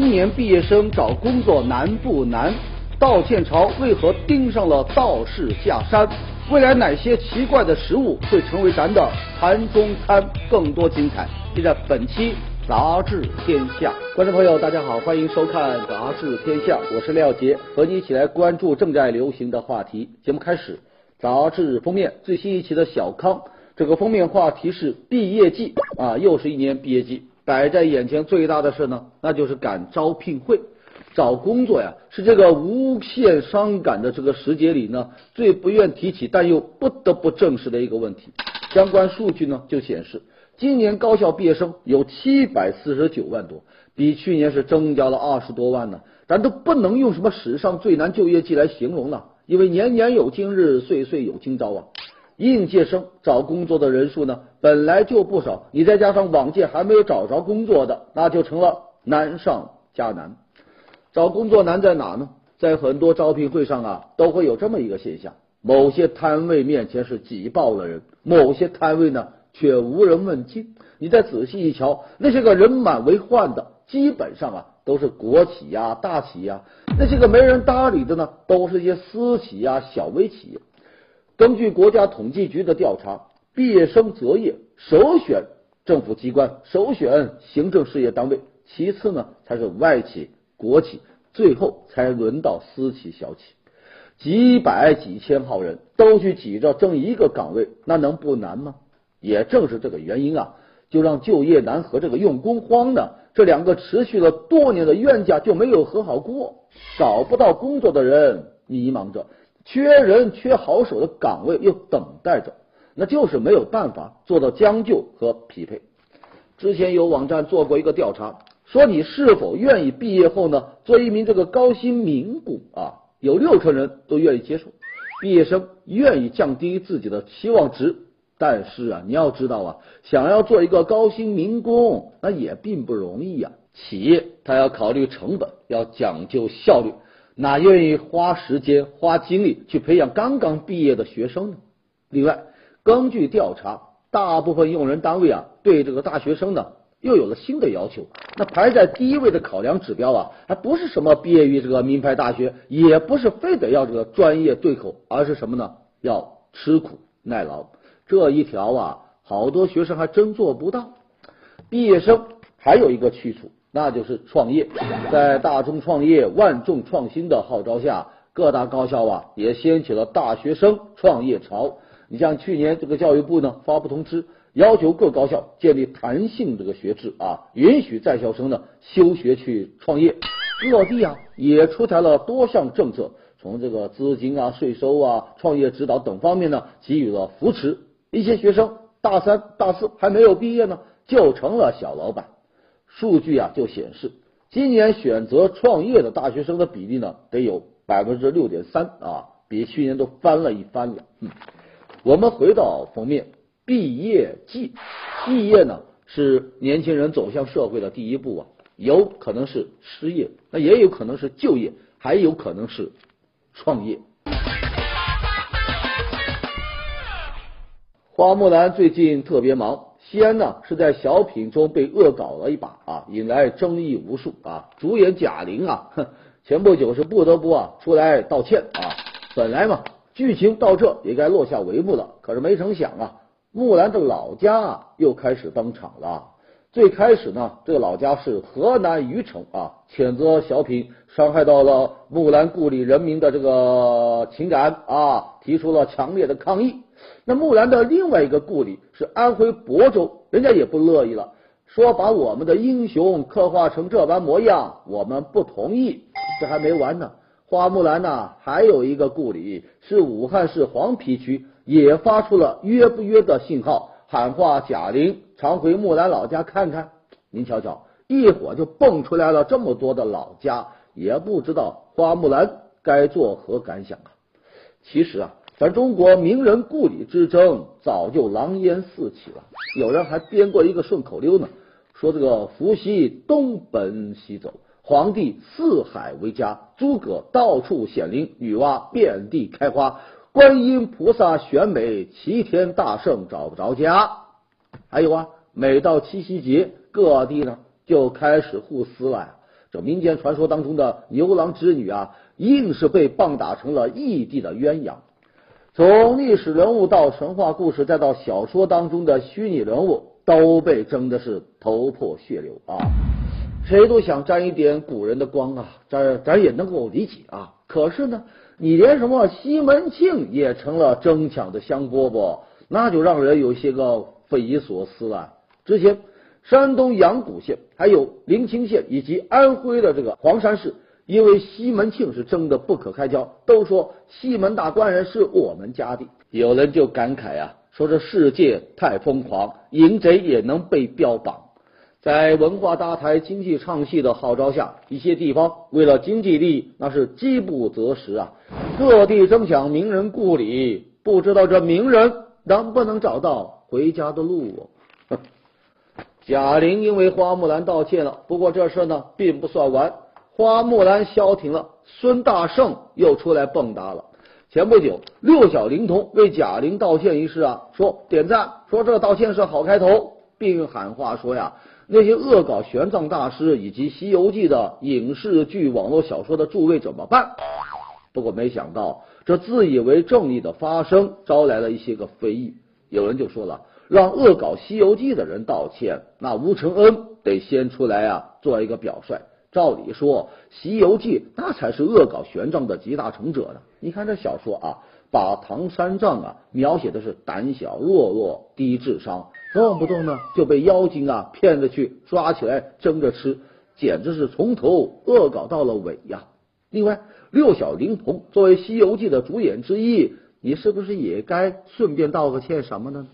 今年毕业生找工作难不难？道歉潮为何盯上了道士下山？未来哪些奇怪的食物会成为咱的盘中餐？更多精彩，就在本期杂志天下。观众朋友，大家好，欢迎收看杂志天下，我是廖杰，和你一起来关注正在流行的话题。节目开始，杂志封面最新一期的小康，这个封面话题是毕业季啊，又是一年毕业季。摆在眼前最大的事呢，那就是赶招聘会。找工作呀，是这个无限伤感的这个时节里呢，最不愿提起但又不得不正视的一个问题。相关数据呢就显示，今年高校毕业生有七百四十九万多，比去年是增加了二十多万呢。咱都不能用什么史上最难就业季来形容了，因为年年有今日，岁岁有今朝啊。应届生找工作的人数呢，本来就不少，你再加上往届还没有找着工作的，那就成了难上加难。找工作难在哪呢？在很多招聘会上啊，都会有这么一个现象：某些摊位面前是挤爆了人，某些摊位呢却无人问津。你再仔细一瞧，那些个人满为患的，基本上啊都是国企呀、大企呀；那些个没人搭理的呢，都是一些私企呀、小微企业。根据国家统计局的调查，毕业生择业首选政府机关，首选行政事业单位，其次呢才是外企、国企，最后才轮到私企、小企。几百几千号人都去挤着争一个岗位，那能不难吗？也正是这个原因啊，就让就业难和这个用工荒呢这两个持续了多年的冤家就没有和好过。找不到工作的人迷茫着。缺人缺好手的岗位又等待着，那就是没有办法做到将就和匹配。之前有网站做过一个调查，说你是否愿意毕业后呢做一名这个高薪民工啊？有六成人都愿意接受，毕业生愿意降低自己的期望值。但是啊，你要知道啊，想要做一个高薪民工，那也并不容易呀。企业它要考虑成本，要讲究效率。哪愿意花时间花精力去培养刚刚毕业的学生呢？另外，根据调查，大部分用人单位啊，对这个大学生呢，又有了新的要求。那排在第一位的考量指标啊，还不是什么毕业于这个名牌大学，也不是非得要这个专业对口，而是什么呢？要吃苦耐劳。这一条啊，好多学生还真做不到。毕业生还有一个去处。那就是创业，在大众创业、万众创新的号召下，各大高校啊也掀起了大学生创业潮。你像去年这个教育部呢发布通知，要求各高校建立弹性这个学制啊，允许在校生呢休学去创业。各地啊也出台了多项政策，从这个资金啊、税收啊、创业指导等方面呢给予了扶持。一些学生大三、大四还没有毕业呢，就成了小老板。数据啊，就显示今年选择创业的大学生的比例呢，得有百分之六点三啊，比去年都翻了一番了。嗯，我们回到封面，毕业季，毕业呢是年轻人走向社会的第一步啊，有可能是失业，那也有可能是就业，还有可能是创业。花木兰最近特别忙。西安呢是在小品中被恶搞了一把啊，引来争议无数啊。主演贾玲啊，哼，前不久是不得不啊出来道歉啊。本来嘛，剧情到这也该落下帷幕了，可是没成想啊，木兰的老家啊又开始登场了。最开始呢，这个老家是河南虞城啊，谴责小品伤害到了木兰故里人民的这个情感啊，提出了强烈的抗议。那木兰的另外一个故里是安徽亳州，人家也不乐意了，说把我们的英雄刻画成这般模样，我们不同意。这还没完呢，花木兰呢还有一个故里是武汉市黄陂区，也发出了约不约的信号，喊话贾玲常回木兰老家看看。您瞧瞧，一会儿就蹦出来了这么多的老家，也不知道花木兰该作何感想啊。其实啊。咱中国名人故里之争早就狼烟四起了，有人还编过一个顺口溜呢，说这个伏羲东奔西走，皇帝四海为家，诸葛到处显灵，女娲遍地开花，观音菩萨选美，齐天大圣找不着家。还有啊，每到七夕节，各地呢就开始互撕了。这民间传说当中的牛郎织女啊，硬是被棒打成了异地的鸳鸯。从历史人物到神话故事，再到小说当中的虚拟人物，都被争的是头破血流啊！谁都想沾一点古人的光啊，咱咱也能够理解啊。可是呢，你连什么西门庆也成了争抢的香饽饽，那就让人有些个匪夷所思了。之前。山东阳谷县、还有临清县以及安徽的这个黄山市，因为西门庆是争得不可开交，都说西门大官人是我们家的。有人就感慨啊，说这世界太疯狂，淫贼也能被标榜。在文化搭台、经济唱戏的号召下，一些地方为了经济利益，那是饥不择食啊，各地争抢名人故里，不知道这名人能不能找到回家的路。贾玲因为花木兰道歉了，不过这事呢并不算完，花木兰消停了，孙大圣又出来蹦跶了。前不久，六小龄童为贾玲道歉一事啊，说点赞，说这道歉是好开头，并喊话说呀，那些恶搞玄奘大师以及《西游记》的影视剧、网络小说的诸位怎么办？不过没想到，这自以为正义的发声，招来了一些个非议。有人就说了。让恶搞《西游记》的人道歉，那吴承恩得先出来啊，做一个表率。照理说，《西游记》那才是恶搞玄奘的集大成者呢。你看这小说啊，把唐三藏啊描写的是胆小懦弱、低智商，动不动呢就被妖精啊骗着去抓起来蒸着吃，简直是从头恶搞到了尾呀。另外，六小龄童作为《西游记》的主演之一，你是不是也该顺便道个歉什么呢？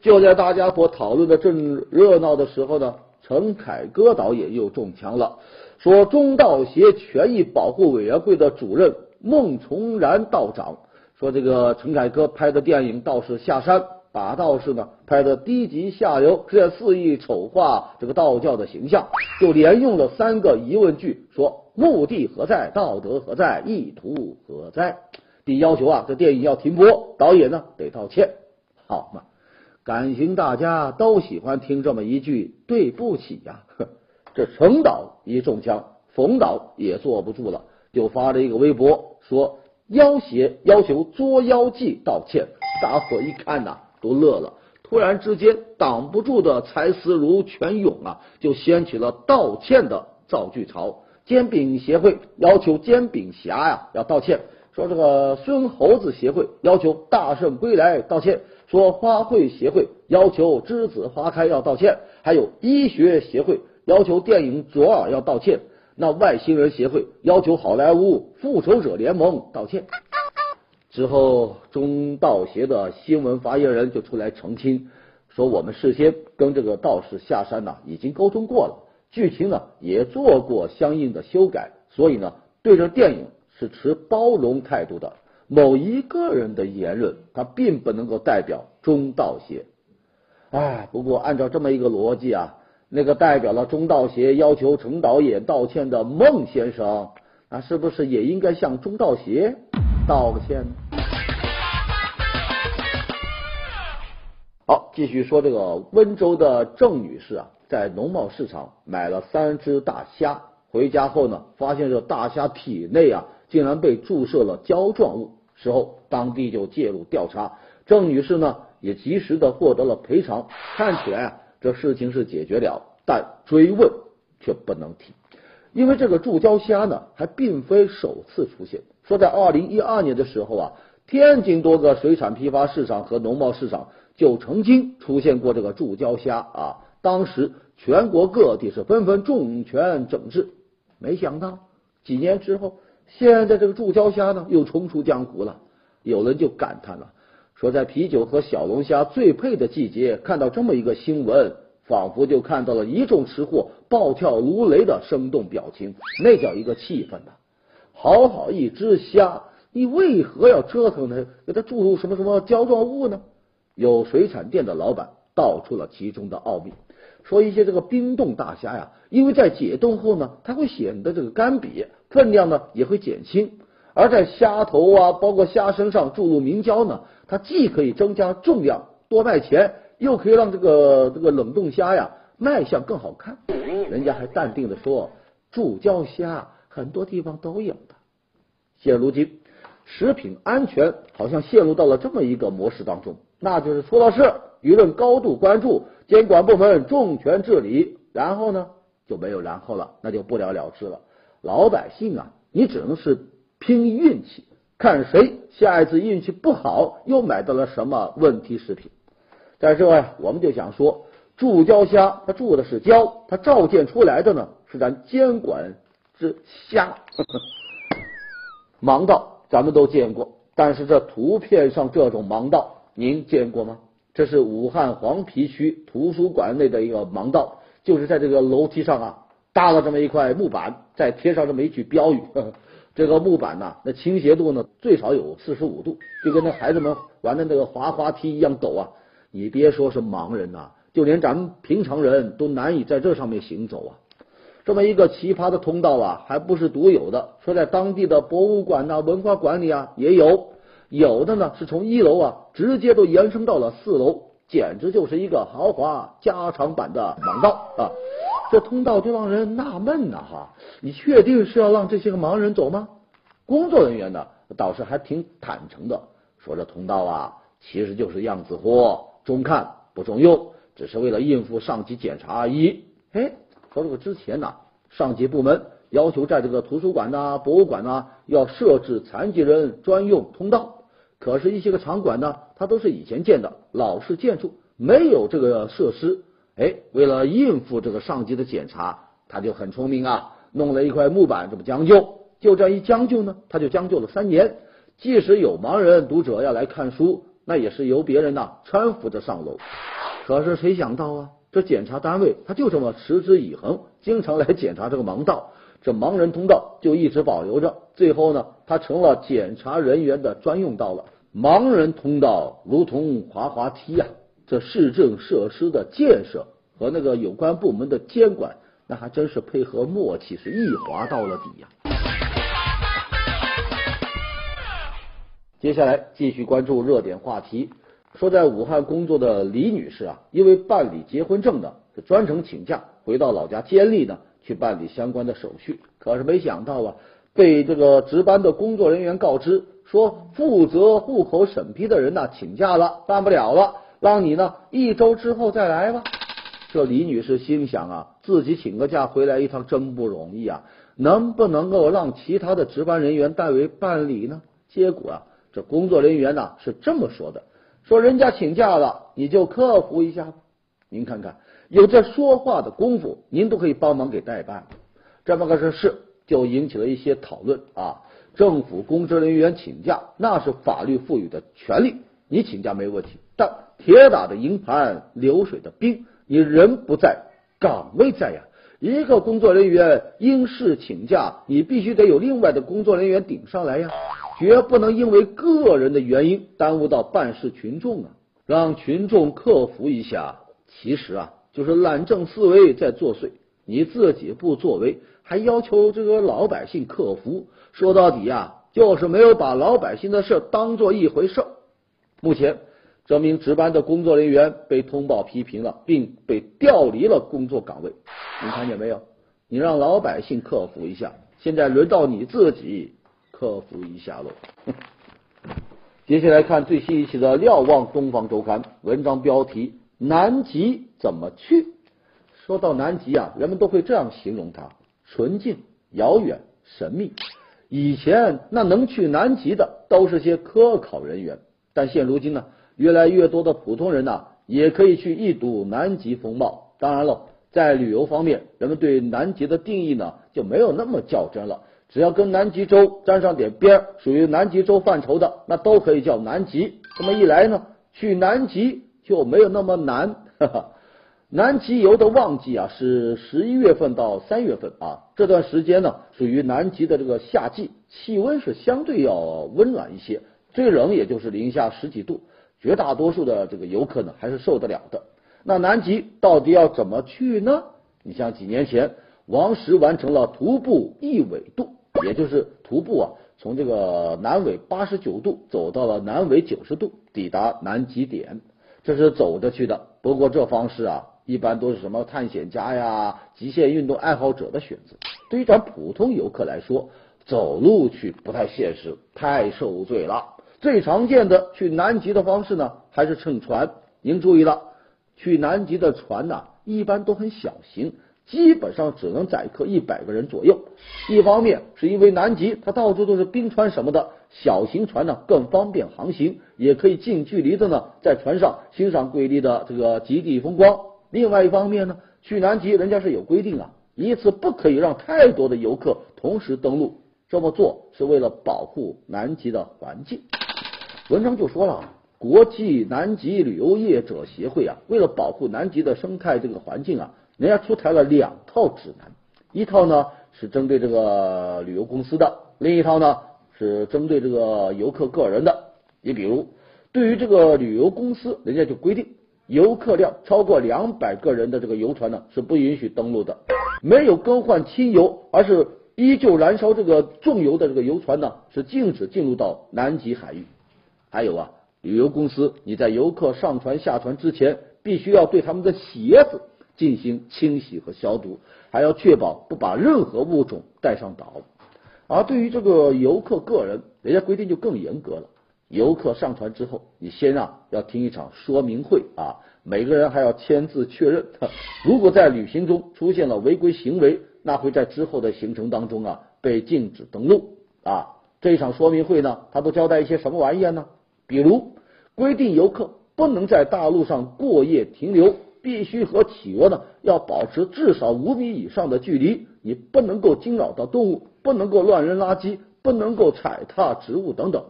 就在大家伙讨论的正热闹的时候呢，陈凯歌导演又中枪了，说中道协权益保护委员会的主任孟崇然道长说，这个陈凯歌拍的电影《道士下山》，把道士呢拍的低级下流，是在肆意丑化这个道教的形象，就连用了三个疑问句，说目的何在，道德何在，意图何在，并要求啊这电影要停播，导演呢得道歉，好嘛。感情大家都喜欢听这么一句对不起呀，这程导一中枪，冯导也坐不住了，就发了一个微博说要挟要求捉妖记道歉，大伙一看呐都乐了，突然之间挡不住的才思如泉涌啊，就掀起了道歉的造句潮。煎饼协会要求煎饼侠呀要道歉，说这个孙猴子协会要求大圣归来道歉。说花卉协会要求栀子花开要道歉，还有医学协会要求电影左耳要道歉，那外星人协会要求好莱坞复仇者联盟道歉。之后中道协的新闻发言人就出来澄清，说我们事先跟这个道士下山呢已经沟通过了，剧情呢也做过相应的修改，所以呢对这电影是持包容态度的。某一个人的言论，他并不能够代表中道协。哎，不过按照这么一个逻辑啊，那个代表了中道协要求陈导演道歉的孟先生，那是不是也应该向中道协道个歉呢？好，继续说这个温州的郑女士啊，在农贸市场买了三只大虾，回家后呢，发现这大虾体内啊，竟然被注射了胶状物。之后，当地就介入调查，郑女士呢也及时的获得了赔偿。看起来啊，这事情是解决了，但追问却不能提，因为这个注胶虾呢还并非首次出现。说在二零一二年的时候啊，天津多个水产批发市场和农贸市场就曾经出现过这个注胶虾啊，当时全国各地是纷纷重拳整治。没想到几年之后。现在这个注胶虾呢又重出江湖了，有人就感叹了，说在啤酒和小龙虾最配的季节，看到这么一个新闻，仿佛就看到了一众吃货暴跳如雷的生动表情，那叫一个气愤呐！好好一只虾，你为何要折腾它，给它注入什么什么胶状物呢？有水产店的老板道出了其中的奥秘。说一些这个冰冻大虾呀，因为在解冻后呢，它会显得这个干瘪，分量呢也会减轻。而在虾头啊，包括虾身上注入明胶呢，它既可以增加重量多卖钱，又可以让这个这个冷冻虾呀卖相更好看。人家还淡定的说，注胶虾很多地方都有的。现如今，食品安全好像陷入到了这么一个模式当中，那就是出了事，舆论高度关注，监管部门重拳治理，然后呢就没有然后了，那就不了了之了。老百姓啊，你只能是拼运气，看谁下一次运气不好，又买到了什么问题食品。在这啊，我们就想说，注胶虾它注的是胶，它照见出来的呢是咱监管之虾。盲道咱们都见过，但是这图片上这种盲道您见过吗？这是武汉黄陂区图书馆内的一个盲道，就是在这个楼梯上啊搭了这么一块木板，再贴上这么一句标语。呵呵这个木板呐，那倾斜度呢最少有四十五度，就跟那孩子们玩的那个滑滑梯一样陡啊。你别说是盲人呐，就连咱们平常人都难以在这上面行走啊！这么一个奇葩的通道啊，还不是独有的，说在当地的博物馆呐、文化馆里啊也有，有的呢是从一楼啊直接都延伸到了四楼，简直就是一个豪华加长版的盲道啊！这通道就让人纳闷呐哈，你确定是要让这些个盲人走吗？工作人员呢倒是还挺坦诚的，说这通道啊其实就是样子货。中看不中用，只是为了应付上级检查而已。哎，说这个之前呢，上级部门要求在这个图书馆呐、博物馆呐要设置残疾人专用通道，可是，一些个场馆呢，它都是以前建的老式建筑，没有这个设施。哎，为了应付这个上级的检查，他就很聪明啊，弄了一块木板，这么将就。就这样一将就呢，他就将就了三年。即使有盲人读者要来看书。那也是由别人呐搀扶着上楼，可是谁想到啊，这检查单位他就这么持之以恒，经常来检查这个盲道，这盲人通道就一直保留着。最后呢，他成了检查人员的专用道了。盲人通道如同滑滑梯呀，这市政设施的建设和那个有关部门的监管，那还真是配合默契，是一滑到了底呀。接下来继续关注热点话题，说在武汉工作的李女士啊，因为办理结婚证呢，是专程请假回到老家监利呢去办理相关的手续。可是没想到啊，被这个值班的工作人员告知说，负责户口审批的人呢请假了，办不了了，让你呢一周之后再来吧。这李女士心想啊，自己请个假回来一趟真不容易啊，能不能够让其他的值班人员代为办理呢？结果啊。这工作人员呢是这么说的：说人家请假了，你就克服一下。您看看，有这说话的功夫，您都可以帮忙给代办。这么个事是就引起了一些讨论啊。政府公职人员请假那是法律赋予的权利，你请假没问题。但铁打的营盘流水的兵，你人不在，岗位在呀。一个工作人员因事请假，你必须得有另外的工作人员顶上来呀。绝不能因为个人的原因耽误到办事群众啊！让群众克服一下，其实啊就是懒政思维在作祟。你自己不作为，还要求这个老百姓克服，说到底呀，就是没有把老百姓的事当做一回事。目前，这名值班的工作人员被通报批评了，并被调离了工作岗位。你看见没有？你让老百姓克服一下，现在轮到你自己。克服一下喽。接下来看最新一期的《瞭望东方周刊》文章标题：南极怎么去？说到南极啊，人们都会这样形容它：纯净、遥远、神秘。以前那能去南极的都是些科考人员，但现如今呢，越来越多的普通人呢，也可以去一睹南极风貌。当然了，在旅游方面，人们对南极的定义呢，就没有那么较真了。只要跟南极洲沾上点边儿，属于南极洲范畴的，那都可以叫南极。这么一来呢，去南极就没有那么难。南极游的旺季啊是十一月份到三月份啊，这段时间呢属于南极的这个夏季，气温是相对要温暖一些，最冷也就是零下十几度，绝大多数的这个游客呢还是受得了的。那南极到底要怎么去呢？你像几年前，王石完成了徒步一纬度。也就是徒步啊，从这个南纬八十九度走到了南纬九十度，抵达南极点，这是走着去的。不过这方式啊，一般都是什么探险家呀、极限运动爱好者的选择。对于咱普通游客来说，走路去不太现实，太受罪了。最常见的去南极的方式呢，还是乘船。您注意了，去南极的船呐，一般都很小型，基本上只能载客一百个人左右。一方面是因为南极它到处都是冰川什么的，小型船呢更方便航行，也可以近距离的呢在船上欣赏瑰丽的这个极地风光。另外一方面呢，去南极人家是有规定啊，一次不可以让太多的游客同时登陆，这么做是为了保护南极的环境。文章就说了，国际南极旅游业者协会啊，为了保护南极的生态这个环境啊，人家出台了两套指南，一套呢是针对这个旅游公司的，另一套呢是针对这个游客个人的。你比如，对于这个旅游公司，人家就规定，游客量超过两百个人的这个游船呢是不允许登陆的，没有更换轻油，而是依旧燃烧这个重油的这个游船呢是禁止进入到南极海域。还有啊，旅游公司你在游客上船下船之前，必须要对他们的鞋子进行清洗和消毒，还要确保不把任何物种带上岛。而对于这个游客个人，人家规定就更严格了。游客上船之后，你先啊要听一场说明会啊，每个人还要签字确认。如果在旅行中出现了违规行为，那会在之后的行程当中啊被禁止登陆啊。这一场说明会呢，他都交代一些什么玩意儿呢？比如规定游客不能在大陆上过夜停留，必须和企鹅呢要保持至少五米以上的距离，你不能够惊扰到动物，不能够乱扔垃圾，不能够踩踏植物等等。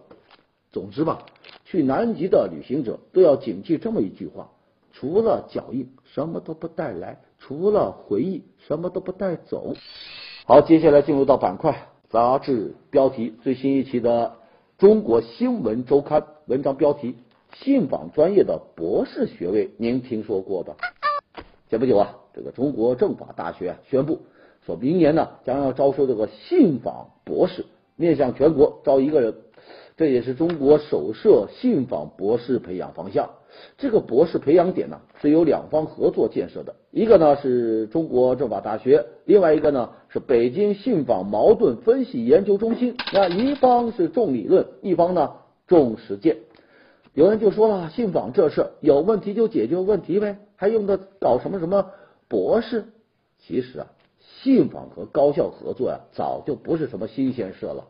总之吧，去南极的旅行者都要谨记这么一句话：除了脚印，什么都不带来；除了回忆，什么都不带走。好，接下来进入到板块杂志标题，最新一期的。中国新闻周刊文章标题：信访专业的博士学位，您听说过吧？前不久啊，这个中国政法大学宣布，说明年呢将要招收这个信访博士，面向全国招一个人。这也是中国首设信访博士培养方向。这个博士培养点呢是由两方合作建设的，一个呢是中国政法大学，另外一个呢是北京信访矛盾分析研究中心。那一方是重理论，一方呢重实践。有人就说了，信访这事有问题就解决问题呗，还用得搞什么什么博士？其实啊，信访和高校合作呀，早就不是什么新鲜事了。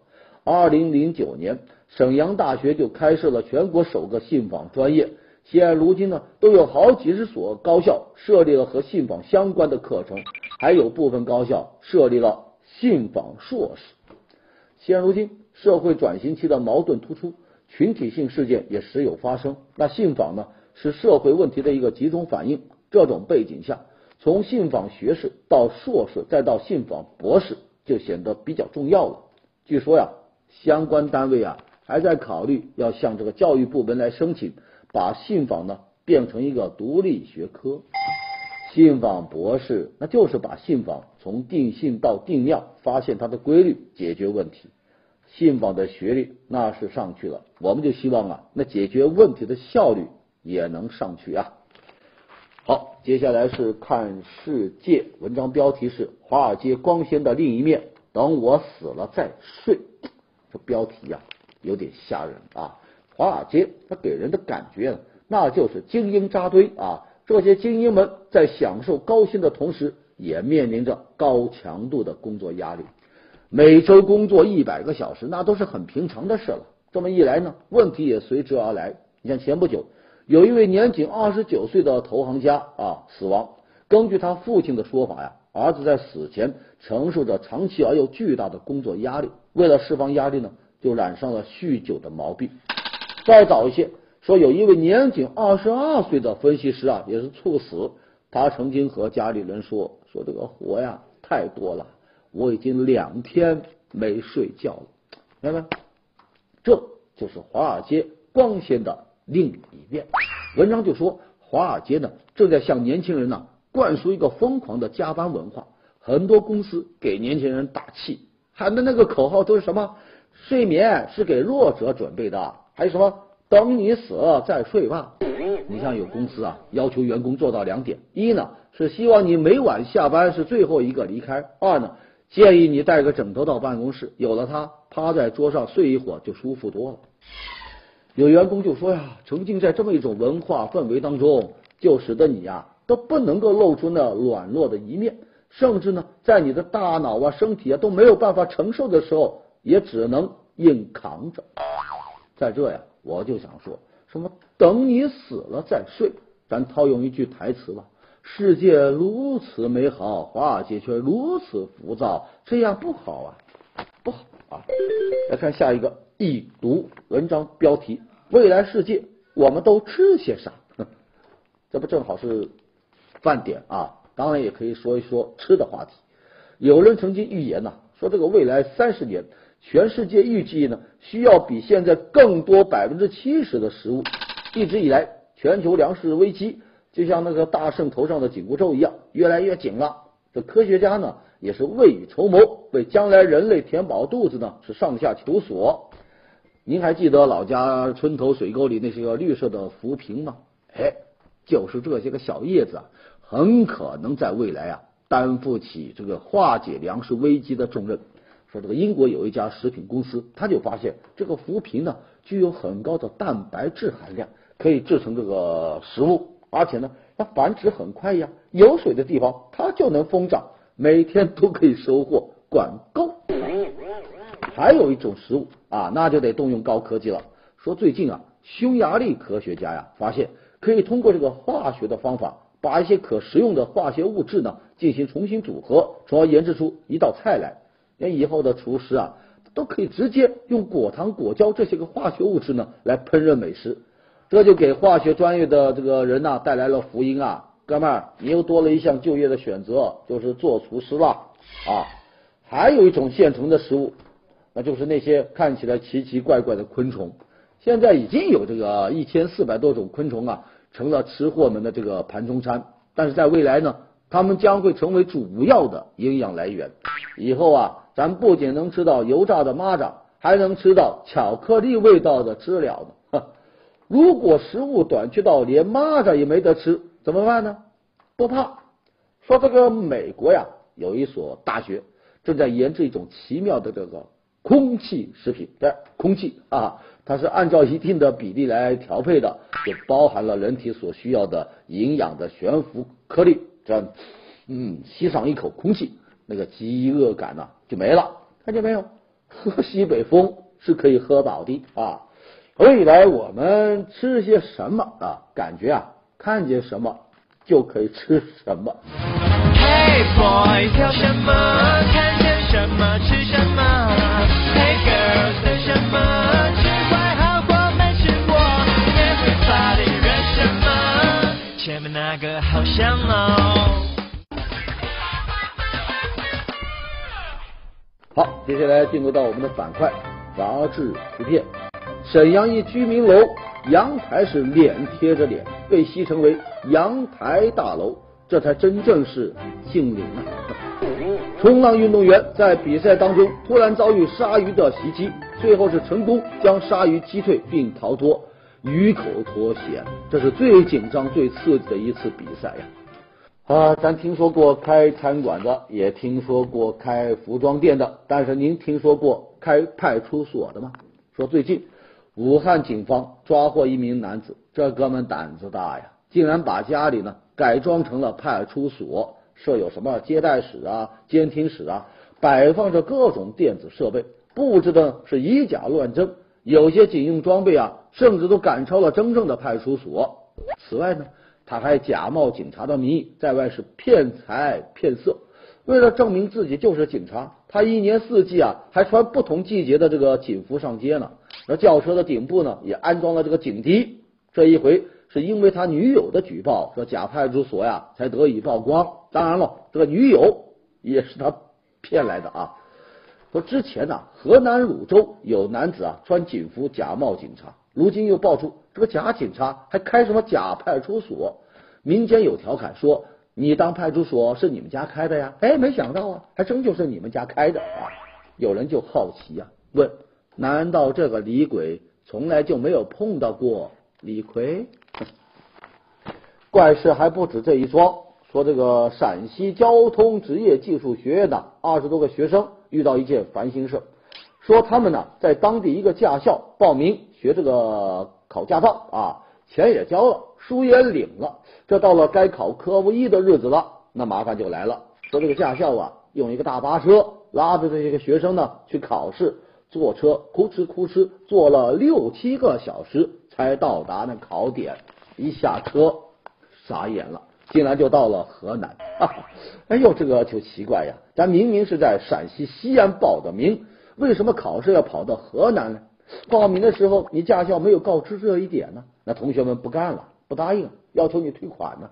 二零零九年，沈阳大学就开设了全国首个信访专业。现如今呢，都有好几十所高校设立了和信访相关的课程，还有部分高校设立了信访硕士。现如今，社会转型期的矛盾突出，群体性事件也时有发生。那信访呢，是社会问题的一个集中反应。这种背景下，从信访学士到硕士，再到信访博士，就显得比较重要了。据说呀。相关单位啊，还在考虑要向这个教育部门来申请，把信访呢变成一个独立学科。信访博士，那就是把信访从定性到定量，发现它的规律，解决问题。信访的学历那是上去了，我们就希望啊，那解决问题的效率也能上去啊。好，接下来是看世界，文章标题是《华尔街光鲜的另一面》，等我死了再睡。这标题呀，有点吓人啊！华尔街它给人的感觉呢，那就是精英扎堆啊。这些精英们在享受高薪的同时，也面临着高强度的工作压力。每周工作一百个小时，那都是很平常的事了。这么一来呢，问题也随之而来。你像前不久，有一位年仅二十九岁的投行家啊死亡。根据他父亲的说法呀，儿子在死前承受着长期而又巨大的工作压力。为了释放压力呢，就染上了酗酒的毛病。再早一些，说有一位年仅二十二岁的分析师啊，也是猝死。他曾经和家里人说：“说这个活呀太多了，我已经两天没睡觉了。”明白？这就是华尔街光鲜的另一面。文章就说，华尔街呢正在向年轻人呢灌输一个疯狂的加班文化，很多公司给年轻人打气。喊的那个口号都是什么？睡眠是给弱者准备的，还有什么？等你死了再睡吧。你像有公司啊，要求员工做到两点：一呢是希望你每晚下班是最后一个离开；二呢建议你带个枕头到办公室，有了它，趴在桌上睡一会儿就舒服多了。有员工就说呀，沉浸在这么一种文化氛围当中，就使得你呀都不能够露出那软弱的一面，甚至呢，在你的大脑啊、身体啊都没有办法承受的时候，也只能硬扛着。在这呀，我就想说什么，等你死了再睡。咱套用一句台词吧：世界如此美好，化解却如此浮躁，这样不好啊，不好啊！来看下一个。一读文章标题：未来世界我们都吃些啥？这不正好是饭点啊！当然也可以说一说吃的话题。有人曾经预言呐，说这个未来三十年，全世界预计呢需要比现在更多百分之七十的食物。一直以来，全球粮食危机就像那个大圣头上的紧箍咒一样，越来越紧了。这科学家呢也是未雨绸缪，为将来人类填饱肚子呢是上下求索。您还记得老家村头水沟里那些个绿色的浮萍吗？哎，就是这些个小叶子啊，很可能在未来啊担负起这个化解粮食危机的重任。说这个英国有一家食品公司，他就发现这个浮萍呢具有很高的蛋白质含量，可以制成这个食物，而且呢它繁殖很快呀，有水的地方它就能疯长，每天都可以收获管够。还有一种食物啊，那就得动用高科技了。说最近啊，匈牙利科学家呀发现，可以通过这个化学的方法，把一些可食用的化学物质呢进行重新组合，从而研制出一道菜来。连以后的厨师啊，都可以直接用果糖、果胶这些个化学物质呢来烹饪美食。这就给化学专业的这个人呐带来了福音啊，哥们儿，你又多了一项就业的选择，就是做厨师了啊。还有一种现成的食物。那就是那些看起来奇奇怪怪的昆虫，现在已经有这个一千四百多种昆虫啊，成了吃货们的这个盘中餐。但是在未来呢，它们将会成为主要的营养来源。以后啊，咱不仅能吃到油炸的蚂蚱，还能吃到巧克力味道的知了呢。如果食物短缺到连蚂蚱也没得吃，怎么办呢？不怕，说这个美国呀，有一所大学正在研制一种奇妙的这个。空气食品，对，空气啊，它是按照一定的比例来调配的，就包含了人体所需要的营养的悬浮颗粒。这样，嗯，吸上一口空气，那个饥饿感呢就没了。看见没有？喝西北风是可以喝饱的啊。未来我们吃些什么啊？感觉啊，看见什么就可以吃什么。Hey boy，挑什么？接下来进入到我们的板块杂志图片。沈阳一居民楼阳台是脸贴着脸，被戏称为阳台大楼，这才真正是姓林啊！冲浪运动员在比赛当中突然遭遇鲨鱼的袭击，最后是成功将鲨鱼击退并逃脱。鱼口脱险，这是最紧张、最刺激的一次比赛呀！啊，啊咱听说过开餐馆的，也听说过开服装店的，但是您听说过开派出所的吗？说最近武汉警方抓获一名男子，这哥们胆子大呀，竟然把家里呢改装成了派出所，设有什么接待室啊、监听室啊，摆放着各种电子设备，布置的是以假乱真。有些警用装备啊，甚至都赶超了真正的派出所。此外呢，他还假冒警察的名义，在外是骗财骗色。为了证明自己就是警察，他一年四季啊，还穿不同季节的这个警服上街呢。那轿车的顶部呢，也安装了这个警笛。这一回是因为他女友的举报，说假派出所呀，才得以曝光。当然了，这个女友也是他骗来的啊。说之前呢，河南汝州有男子啊穿警服假冒警察，如今又爆出这个假警察还开什么假派出所。民间有调侃说：“你当派出所是你们家开的呀？”哎，没想到啊，还真就是你们家开的啊！有人就好奇呀，问：难道这个李鬼从来就没有碰到过李逵？怪事还不止这一桩。说这个陕西交通职业技术学院的二十多个学生遇到一件烦心事，说他们呢在当地一个驾校报名学这个考驾照啊，钱也交了，书也领了，这到了该考科目一的日子了，那麻烦就来了。说这个驾校啊，用一个大巴车拉着这些个学生呢去考试，坐车哭哧哭哧坐了六七个小时才到达那考点，一下车傻眼了，竟然就到了河南。哎呦，这个就奇怪呀，咱明明是在陕西西安报的名，为什么考试要跑到河南呢？报名的时候你驾校没有告知这一点呢？那同学们不干了，不答应，要求你退款呢。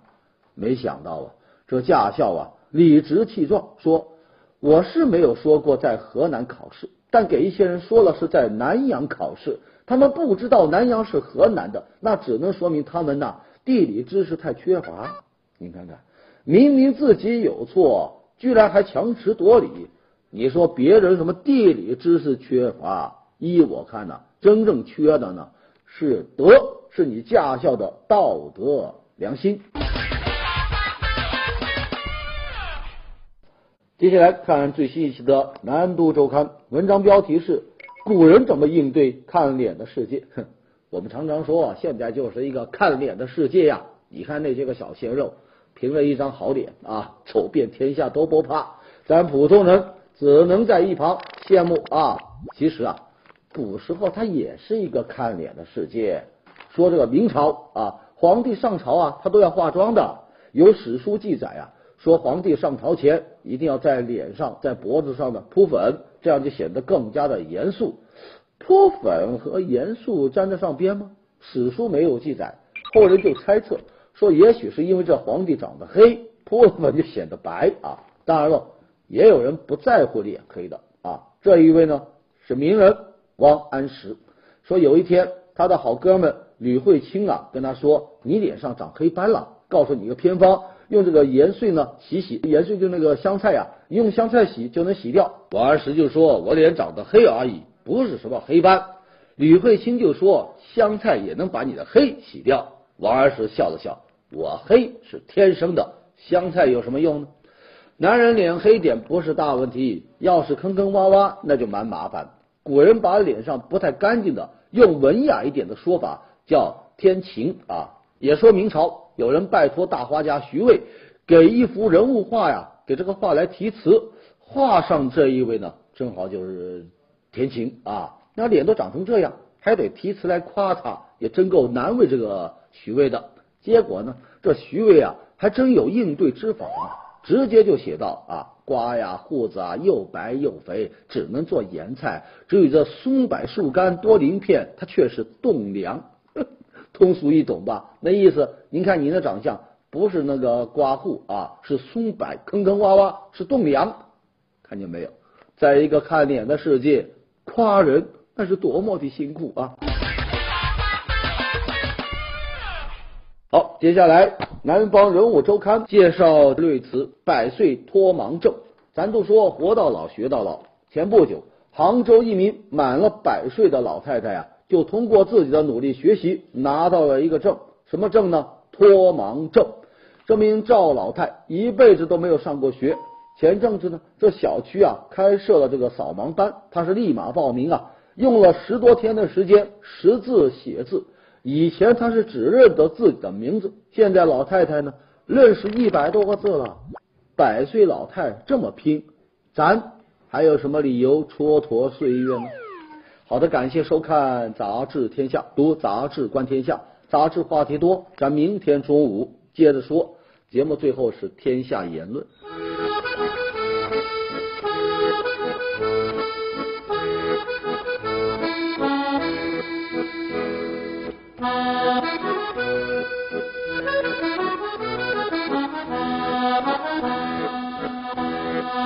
没想到啊，这驾校啊。理直气壮说：“我是没有说过在河南考试，但给一些人说了是在南阳考试。他们不知道南阳是河南的，那只能说明他们呐地理知识太缺乏。你看看，明明自己有错，居然还强词夺理。你说别人什么地理知识缺乏？依我看呐，真正缺的呢是德，是你驾校的道德良心。”接下来看最新一期的《南都周刊》，文章标题是“古人怎么应对看脸的世界”。哼，我们常常说，现在就是一个看脸的世界呀。你看那些个小鲜肉，凭着一张好脸啊，走遍天下都不怕。咱普通人只能在一旁羡慕啊。其实啊，古时候它也是一个看脸的世界。说这个明朝啊，皇帝上朝啊，他都要化妆的。有史书记载啊。说皇帝上朝前一定要在脸上、在脖子上呢铺粉，这样就显得更加的严肃。铺粉和严肃沾得上边吗？史书没有记载，后人就猜测说，也许是因为这皇帝长得黑，铺了粉就显得白啊。当然了，也有人不在乎脸黑的啊。这一位呢是名人王安石，说有一天他的好哥们吕惠卿啊跟他说：“你脸上长黑斑了，告诉你一个偏方。”用这个盐碎呢洗洗，盐碎就那个香菜呀，用香菜洗就能洗掉。王安石就说：“我脸长得黑而已，不是什么黑斑。”吕惠卿就说：“香菜也能把你的黑洗掉。”王安石笑了笑：“我黑是天生的，香菜有什么用呢？男人脸黑点不是大问题，要是坑坑洼洼那就蛮麻烦。古人把脸上不太干净的，用文雅一点的说法叫天晴啊，也说明朝。”有人拜托大画家徐渭给一幅人物画呀，给这个画来题词。画上这一位呢，正好就是田晴啊。那脸都长成这样，还得题词来夸他，也真够难为这个徐渭的。结果呢，这徐渭啊，还真有应对之法，直接就写道啊：瓜呀，胡子啊，又白又肥，只能做盐菜。至于这松柏树干多鳞片，它却是栋梁。通俗易懂吧？那意思，您看您的长相不是那个刮户啊，是松柏坑坑洼洼，是栋梁，看见没有？在一个看脸的世界，夸人那是多么的辛苦啊！好，接下来《南方人物周刊》介绍瑞慈百岁脱盲症。咱都说活到老学到老，前不久，杭州一名满了百岁的老太太呀。就通过自己的努力学习，拿到了一个证，什么证呢？脱盲证。这名赵老太一辈子都没有上过学。前阵子呢，这小区啊开设了这个扫盲班，她是立马报名啊，用了十多天的时间识字写字。以前他是只认得自己的名字，现在老太太呢认识一百多个字了。百岁老太这么拼，咱还有什么理由蹉跎岁月呢？好的，感谢收看《杂志天下》，读杂志观天下，杂志话题多，咱明天中午接着说。节目最后是天下言论。